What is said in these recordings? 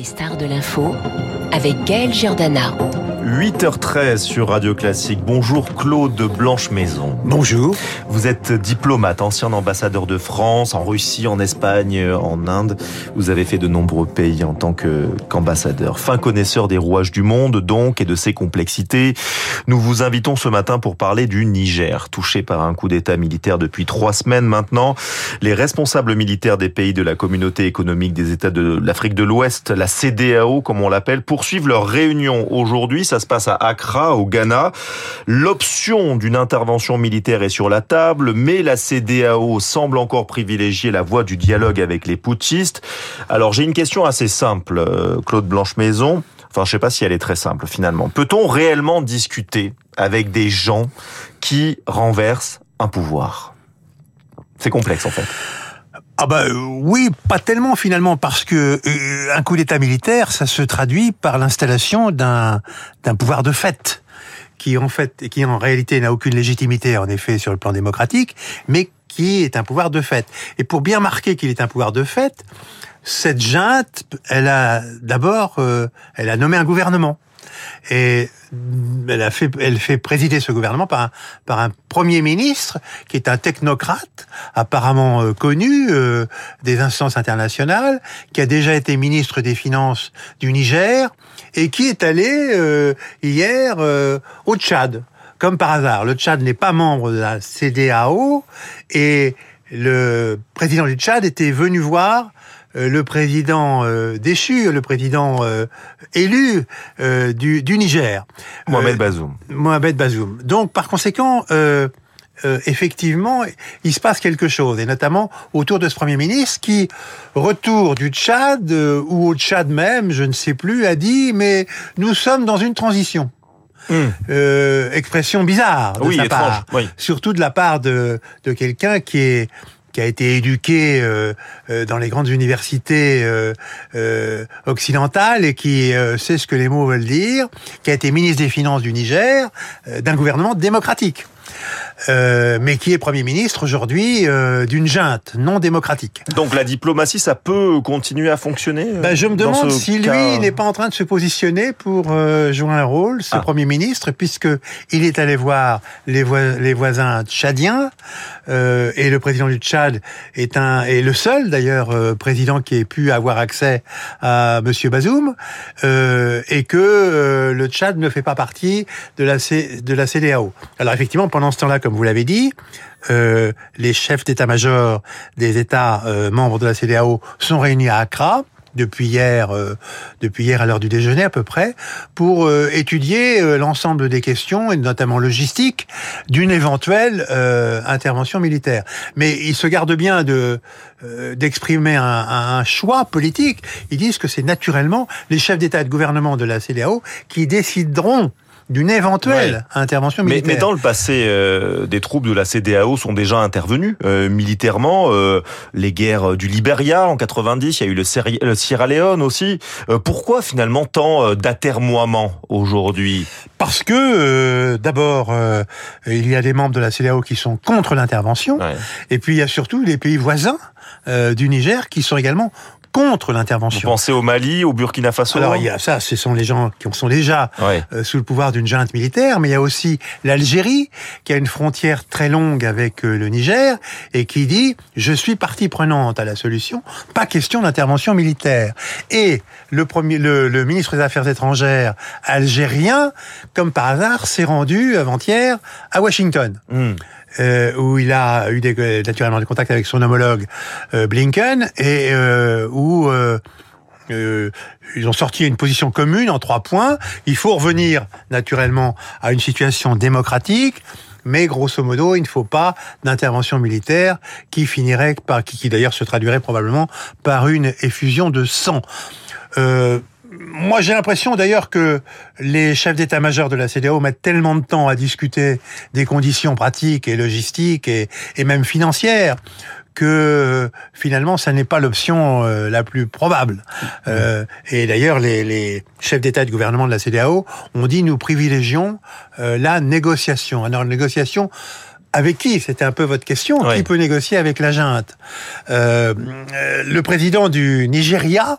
Les stars de l'info avec Gaël Giordana. 8h13 sur Radio Classique. Bonjour Claude Blanche Maison. Bonjour. Vous êtes diplomate, ancien ambassadeur de France, en Russie, en Espagne, en Inde. Vous avez fait de nombreux pays en tant qu'ambassadeur. fin connaisseur des rouages du monde, donc, et de ses complexités. Nous vous invitons ce matin pour parler du Niger, touché par un coup d'état militaire depuis trois semaines maintenant. Les responsables militaires des pays de la communauté économique des États de l'Afrique de l'Ouest, la CDAO comme on l'appelle, poursuivent leur réunion aujourd'hui ça se passe à Accra, au Ghana. L'option d'une intervention militaire est sur la table, mais la CDAO semble encore privilégier la voie du dialogue avec les putschistes. Alors j'ai une question assez simple, euh, Claude Blanche-Maison. Enfin, je sais pas si elle est très simple finalement. Peut-on réellement discuter avec des gens qui renversent un pouvoir? C'est complexe en fait. Ah bah euh, oui, pas tellement finalement parce que euh, un coup d'État militaire, ça se traduit par l'installation d'un d'un pouvoir de fait qui en fait qui en réalité n'a aucune légitimité en effet sur le plan démocratique, mais qui est un pouvoir de fait. Et pour bien marquer qu'il est un pouvoir de fait, cette junte, elle a d'abord, euh, elle a nommé un gouvernement et elle a fait, elle fait présider ce gouvernement par un, par un premier ministre qui est un technocrate apparemment euh, connu euh, des instances internationales, qui a déjà été ministre des Finances du Niger et qui est allé euh, hier au Tchad. Comme par hasard, le Tchad n'est pas membre de la CDAO et le président du Tchad était venu voir euh, le président euh, déchu, le président euh, élu du, du, Niger. Mohamed Bazoum. Mohamed Bazoum. Donc, par conséquent, effectivement, il se passe quelque chose, et notamment autour de ce Premier ministre qui, retour du Tchad, ou au Tchad même, je ne sais plus, a dit, mais nous sommes dans une transition. Hmm. expression bizarre de sa part, surtout de la part de, de quelqu'un qui est qui a été éduqué euh, euh, dans les grandes universités euh, occidentales et qui sait ce que les mots veulent dire, qui a été ministre des Finances du Niger, d'un gouvernement démocratique. Euh, mais qui est Premier ministre aujourd'hui euh, d'une junte non démocratique. Donc la diplomatie, ça peut continuer à fonctionner euh, ben, Je me demande si lui n'est pas en train de se positionner pour jouer un rôle, ce ah. Premier ministre, puisque il est allé voir les, les voisins tchadiens, et le président du Tchad est, un, est le seul d'ailleurs président qui ait pu avoir accès à Monsieur Bazoum, et que le Tchad ne fait pas partie de la, C, de la CDAO. Alors effectivement, pendant ce temps-là, comme vous l'avez dit, euh, les chefs d'état-major des États euh, membres de la CDAO sont réunis à Accra depuis hier, euh, depuis hier à l'heure du déjeuner à peu près, pour étudier l'ensemble des questions et notamment logistiques d'une éventuelle intervention militaire. Mais ils se gardent bien de d'exprimer un, un, choix politique. Ils disent que c'est naturellement les chefs d'État et de gouvernement de la CDAO qui décideront d'une éventuelle intervention militaire. Mais, dans le passé, euh, des troupes de la CDAO sont déjà intervenues euh, militairement. Euh, les guerres du Liberia en 90, il y a eu le, Sierra Leone aussi. pourquoi finalement tant d'atermoiement aujourd'hui? Parce que d'abord, il y a des membres de la CDAO qui sont contre l'intervention, et puis il y a surtout les pays voisins du Niger qui sont également contre l'intervention. Vous pensez au Mali, au Burkina Faso Alors il y a ça, ce sont les gens qui sont déjà euh, sous le pouvoir d'une junte militaire, mais il y a aussi l'Algérie qui a une frontière très longue avec euh, le Niger et qui dit je suis partie prenante à la solution, pas question d'intervention militaire. Et le premier, le, le, ministre des Affaires étrangères algérien, comme par hasard, s'est rendu avant-hier à Washington. Hmm euh, où il a eu des, naturellement des contacts avec son homologue euh, Blinken et euh, où euh, euh, ils ont sorti une position commune en trois points. Il faut revenir naturellement à une situation démocratique. Mais grosso modo, il ne faut pas d'intervention militaire qui finirait par, qui, qui d'ailleurs se traduirait probablement par une effusion de sang. Euh, moi, j'ai l'impression d'ailleurs que les chefs d'état-major de la CDAO mettent tellement de temps à discuter des conditions pratiques et logistiques et, même financières que finalement, ça n'est pas l'option euh, la plus probable. Euh, et d'ailleurs, les, chefs d'État et de gouvernement de la CDAO ont dit nous privilégions euh, la négociation. Alors, la négociation avec qui? C'était un peu votre question. Qui peut négocier avec la junte? Le président du Nigeria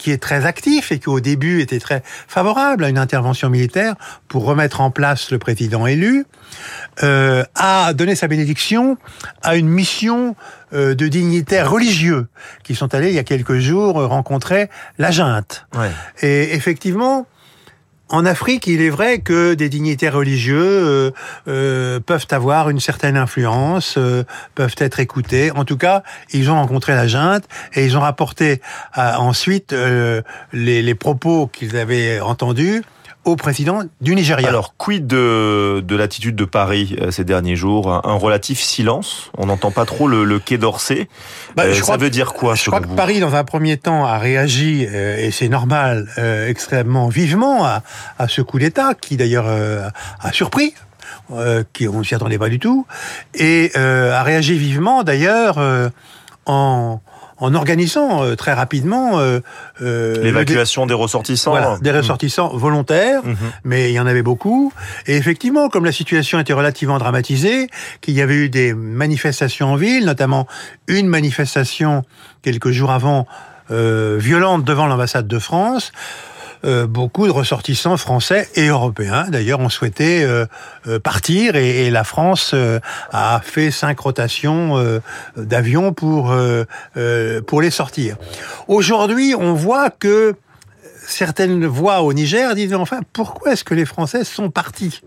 qui est très actif et qui au début était très favorable à une intervention militaire pour remettre en place le président élu, euh, a donné sa bénédiction à une mission euh, de dignitaires religieux qui sont allés il y a quelques jours rencontrer la junte. Ouais. Et effectivement, en Afrique, il est vrai que des dignitaires religieux euh, euh, peuvent avoir une certaine influence, euh, peuvent être écoutés. En tout cas, ils ont rencontré la junte et ils ont rapporté ensuite les, les propos qu'ils avaient entendus au président du Nigeria. Alors, quid de, de l'attitude de Paris euh, ces derniers jours? Un, relatif silence? On n'entend pas trop le, le Quai d'Orsay? Bah, euh, ça veut dire quoi Je crois que Paris, dans un premier temps, a réagi, euh, et c'est normal, extrêmement vivement à, à ce coup d'État, qui d'ailleurs a surpris qui on s'y attendait pas du tout, et a réagi vivement d'ailleurs en en organisant euh, très rapidement euh, euh l'évacuation des ressortissants, voilà, des ressortissants volontaires, mhm. mais il y en avait beaucoup. Et effectivement, comme la situation était relativement dramatisée, qu'il y avait eu des manifestations en ville, notamment une manifestation quelques jours avant euh, violente devant l'ambassade de France. Euh, beaucoup de ressortissants français et européens. D'ailleurs, ont souhaité euh, euh, partir et, et, la France a fait cinq rotations d'avions pour pour les sortir. Aujourd'hui, on voit que certaines voix au Niger disent enfin pourquoi est-ce que les Français sont partis?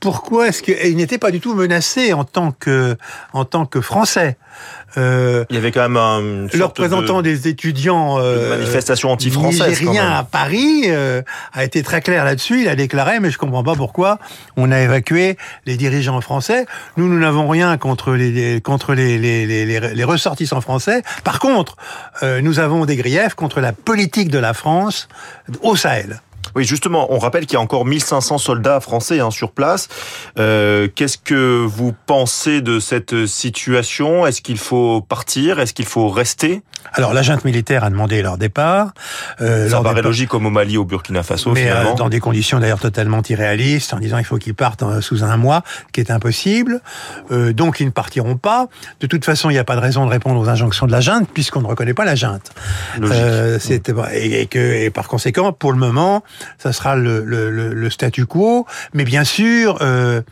Pourquoi est-ce qu'ils n'étaient pas du tout menacés en tant que en tant que Français euh, Il y avait quand même un le représentant des étudiants euh, manifestation anti-française à Paris euh, a été très clair là-dessus. Il a déclaré mais je comprends pas pourquoi on a évacué les dirigeants français. Nous nous n'avons rien contre les, contre les, les, les, les, ressortissants français. Par contre, euh, nous avons des griefs contre la politique de la France au Sahel. Oui, justement, on rappelle qu'il y a encore 1500 soldats français hein, sur place. Euh, Qu'est-ce que vous pensez de cette situation? Est-ce qu'il faut partir? Est-ce qu'il faut rester? Alors, la junte militaire a demandé leur départ. Euh, Ça paraît logique comme au Mali, au Burkina Faso, mais euh, dans des conditions d'ailleurs totalement irréalistes, en disant il faut qu'ils partent euh, sous un mois, qui est impossible. Euh, donc, ils ne partiront pas. De toute façon, il n'y a pas de raison de répondre aux injonctions de la junte, puisqu'on ne reconnaît pas la junte. Euh, et, et, que, et par conséquent, pour le moment, ça sera le, le, le, statu quo. Mais bien sûr, euh,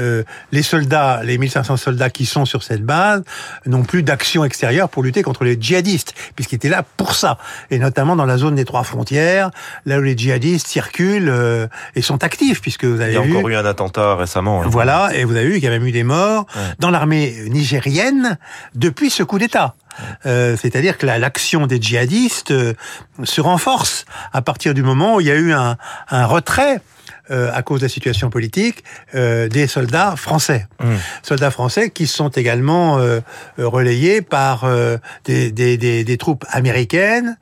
euh, les soldats, les 1500 soldats qui sont sur cette base, n'ont plus d'action extérieure pour lutter contre les djihadistes, puisqu'ils étaient là pour ça, et notamment dans la zone des trois frontières, là où les djihadistes circulent euh, et sont actifs, puisque vous avez vu... Il y a encore eu un attentat récemment. Hein. Voilà, et vous avez vu qu'il y avait eu des morts dans l'armée nigérienne depuis ce coup d'État. Euh, c'est-à-dire que l'action des djihadistes euh, se renforce à partir du moment où il y a eu un, un retrait euh, à cause de la situation politique, euh, des soldats français. Mmh. Soldats français qui sont également euh, relayés par des, des, des, des, troupes américaines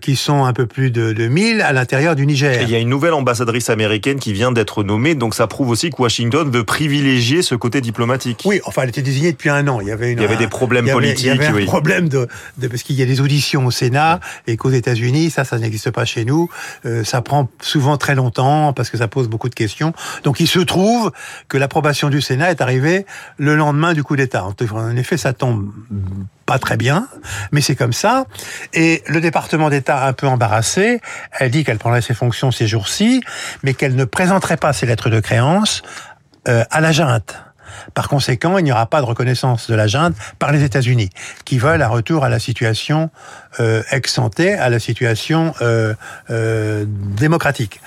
qui sont un peu plus de, de 1000 à l'intérieur du Niger. Et il y a une nouvelle ambassadrice américaine qui vient d'être nommée, donc ça prouve aussi que Washington veut privilégier ce côté diplomatique. Oui, enfin elle était désignée depuis un an. Il y avait, une, il y avait des problèmes politiques. Il y avait un problème de, de, parce qu'il y a des auditions au Sénat et qu'aux États-Unis, ça, ça n'existe pas chez nous. ça prend souvent très longtemps parce que ça pose beaucoup de questions. Donc il se trouve que l'approbation du Sénat est arrivée le lendemain du coup d'État. En effet, ça tombe pas très bien, mais c'est comme ça. Et le département d'État, un peu embarrassé, elle dit qu'elle prendrait ses fonctions ces jours-ci, mais qu'elle ne présenterait pas ses lettres de créance euh, à la junte. Par conséquent, il n'y aura pas de reconnaissance de la junte par les États-Unis, qui veulent un retour à la situation euh, à la situation euh, euh, démocratique.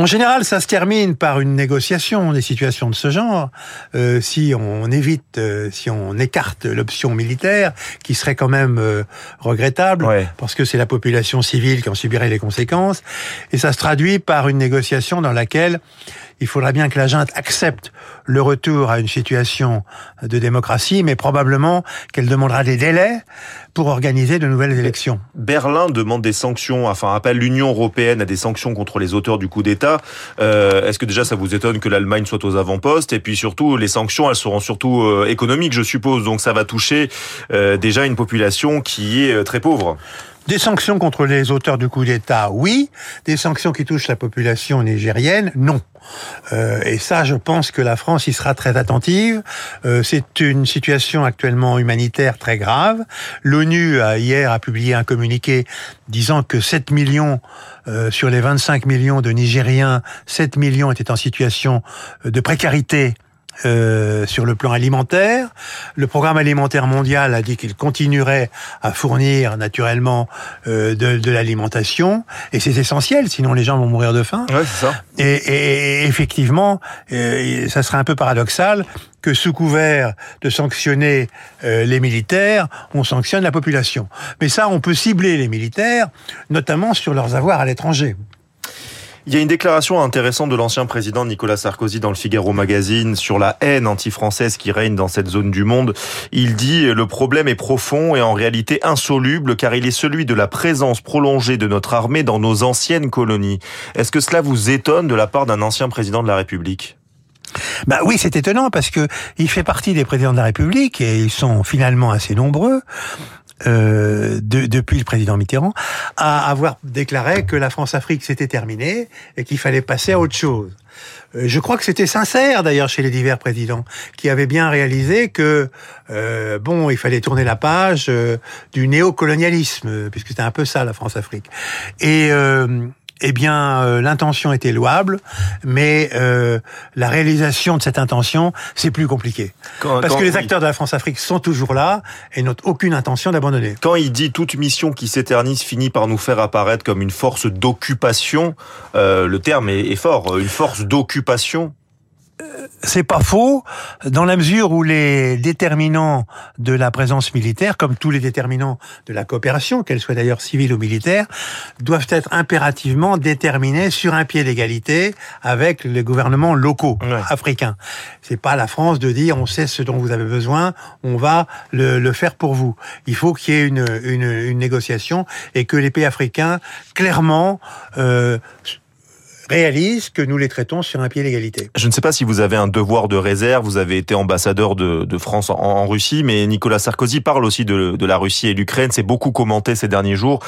En général, ça se termine par une négociation des situations de ce genre. Euh, si on évite, euh, si on écarte l'option militaire, qui serait quand même euh, regrettable, parce que c'est la population civile qui en subirait les conséquences, et ça se traduit par une négociation dans laquelle il faudra bien que la junte accepte le retour à une situation de démocratie, mais probablement qu'elle demandera des délais pour organiser de nouvelles Berlin demande des sanctions, enfin appelle l'Union européenne à des sanctions contre les auteurs du coup d'État. Euh, Est-ce que déjà ça vous étonne que l'Allemagne soit aux avant-postes? Et puis surtout, les sanctions, elles seront surtout euh, économiques, je suppose. Donc ça va toucher euh, déjà une population qui est euh, très pauvre. Des sanctions contre les auteurs du coup d'État, oui. Des sanctions qui touchent la population nigérienne, non. Euh, et ça, je pense que la France y sera très attentive. Euh, c'est une situation actuellement humanitaire très grave. L'ONU hier a publié un communiqué disant que 7 millions euh, sur les 25 millions de Nigériens, 7 millions étaient en situation de précarité euh, sur le plan alimentaire. Le programme alimentaire mondial a dit qu'il continuerait à fournir naturellement euh, de, de l'alimentation et c'est essentiel, sinon les gens vont mourir de faim. Ouais, ça. Et, et, effectivement, euh, ça serait un peu paradoxal que sous couvert de sanctionner euh, les militaires, on sanctionne la population. Mais ça, on peut cibler les militaires, notamment sur leurs avoirs à l'étranger. Il y a une déclaration intéressante de l'ancien président Nicolas Sarkozy dans le Figaro Magazine sur la haine anti-française qui règne dans cette zone du monde. Il dit le problème est profond et en réalité insoluble car il est celui de la présence prolongée de notre armée dans nos anciennes colonies. Est-ce que cela vous étonne de la part d'un ancien président de la République? Bah oui, c'est étonnant parce que il fait partie des présidents de la République et ils sont finalement assez nombreux euh, de, depuis le président Mitterrand, à avoir déclaré que la France-Afrique s'était terminée et qu'il fallait passer à autre chose. Euh, je crois que c'était sincère d'ailleurs chez les divers présidents, qui avaient bien réalisé que euh, bon, il fallait tourner la page du néocolonialisme, puisque c'était un peu ça la France-Afrique. Et eh bien, euh, l'intention était louable, mais euh, la réalisation de cette intention, c'est plus compliqué. Parce que les acteurs de la France-Afrique sont toujours là et n'ont aucune intention d'abandonner. Quand il dit toute mission qui s'éternise finit par nous faire apparaître comme une force d'occupation, euh, le terme est, est fort, une force d'occupation c'est pas faux, dans la mesure où les déterminants de la présence militaire, comme tous les déterminants de la coopération, qu'elle soit d'ailleurs civile ou militaire, doivent être impérativement déterminés sur un pied d'égalité avec les gouvernements locaux africains. C'est pas la France de dire on sait ce dont vous avez besoin, on va le, faire pour vous. Il faut qu'il y ait une, une, négociation et que les pays africains clairement euh, réalisent que nous les traitons sur un pied d'égalité. Je ne sais pas si vous avez un devoir de réserve, vous avez été ambassadeur de, de France en, Russie, mais Nicolas Sarkozy parle aussi de, de la Russie et l'Ukraine, c'est beaucoup commenté ces derniers jours.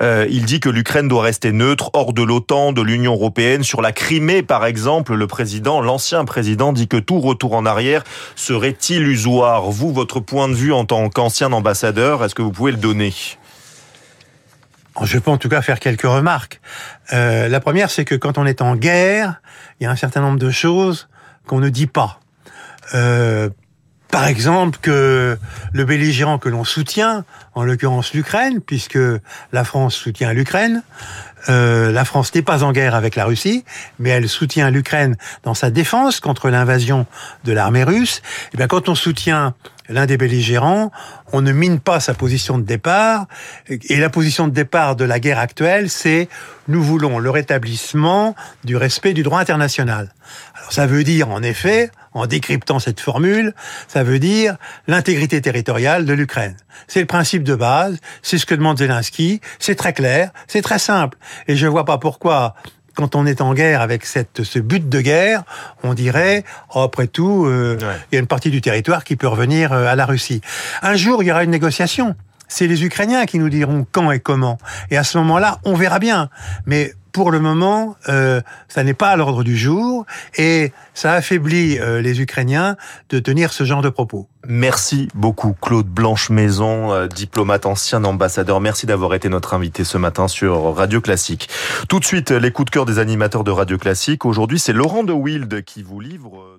Euh, il dit que l'Ukraine doit rester neutre, hors de l'OTAN, de l'Union européenne. Sur la Crimée, par exemple, le président, l'ancien président, dit que tout retour en arrière serait illusoire. Vous, votre point de vue en tant qu'ancien ambassadeur, est-ce que vous pouvez le donner? Je peux en tout cas faire quelques remarques. Euh, la première, c'est que quand on est en guerre, il y a un certain nombre de choses qu'on ne dit pas. Euh, par exemple, que le belligérant que l'on soutient, en l'occurrence l'Ukraine, puisque la France soutient l'Ukraine, euh, la France n'est pas en guerre avec la Russie, mais elle soutient l'Ukraine dans sa défense contre l'invasion de l'armée russe. Et eh bien, quand on soutient l'un des belligérants, on ne mine pas sa position de départ. Et la position de départ de la guerre actuelle, c'est nous voulons le rétablissement du respect du droit international. Alors ça veut dire, en effet, en décryptant cette formule, ça veut dire l'intégrité territoriale de l'Ukraine. C'est le principe de base, c'est ce que demande Zelensky, c'est très clair, c'est très simple. Et je vois pas pourquoi quand on est en guerre avec cette, ce but de guerre, on dirait, oh, après tout, euh, il y a une partie du territoire qui peut revenir euh, à la Russie. Un jour, il y aura une négociation. C'est les Ukrainiens qui nous diront quand et comment. Et à ce moment-là, on verra bien. Mais pour le moment, euh, ça n'est pas à l'ordre du jour et ça affaiblit euh, les Ukrainiens de tenir ce genre de propos. Merci beaucoup Claude Blanche-Maison, euh, diplomate ancien ambassadeur. Merci d'avoir été notre invité ce matin sur Radio Classique. Tout de suite, les coups de cœur des animateurs de Radio Classique. Aujourd'hui, c'est Laurent de Wild qui vous livre...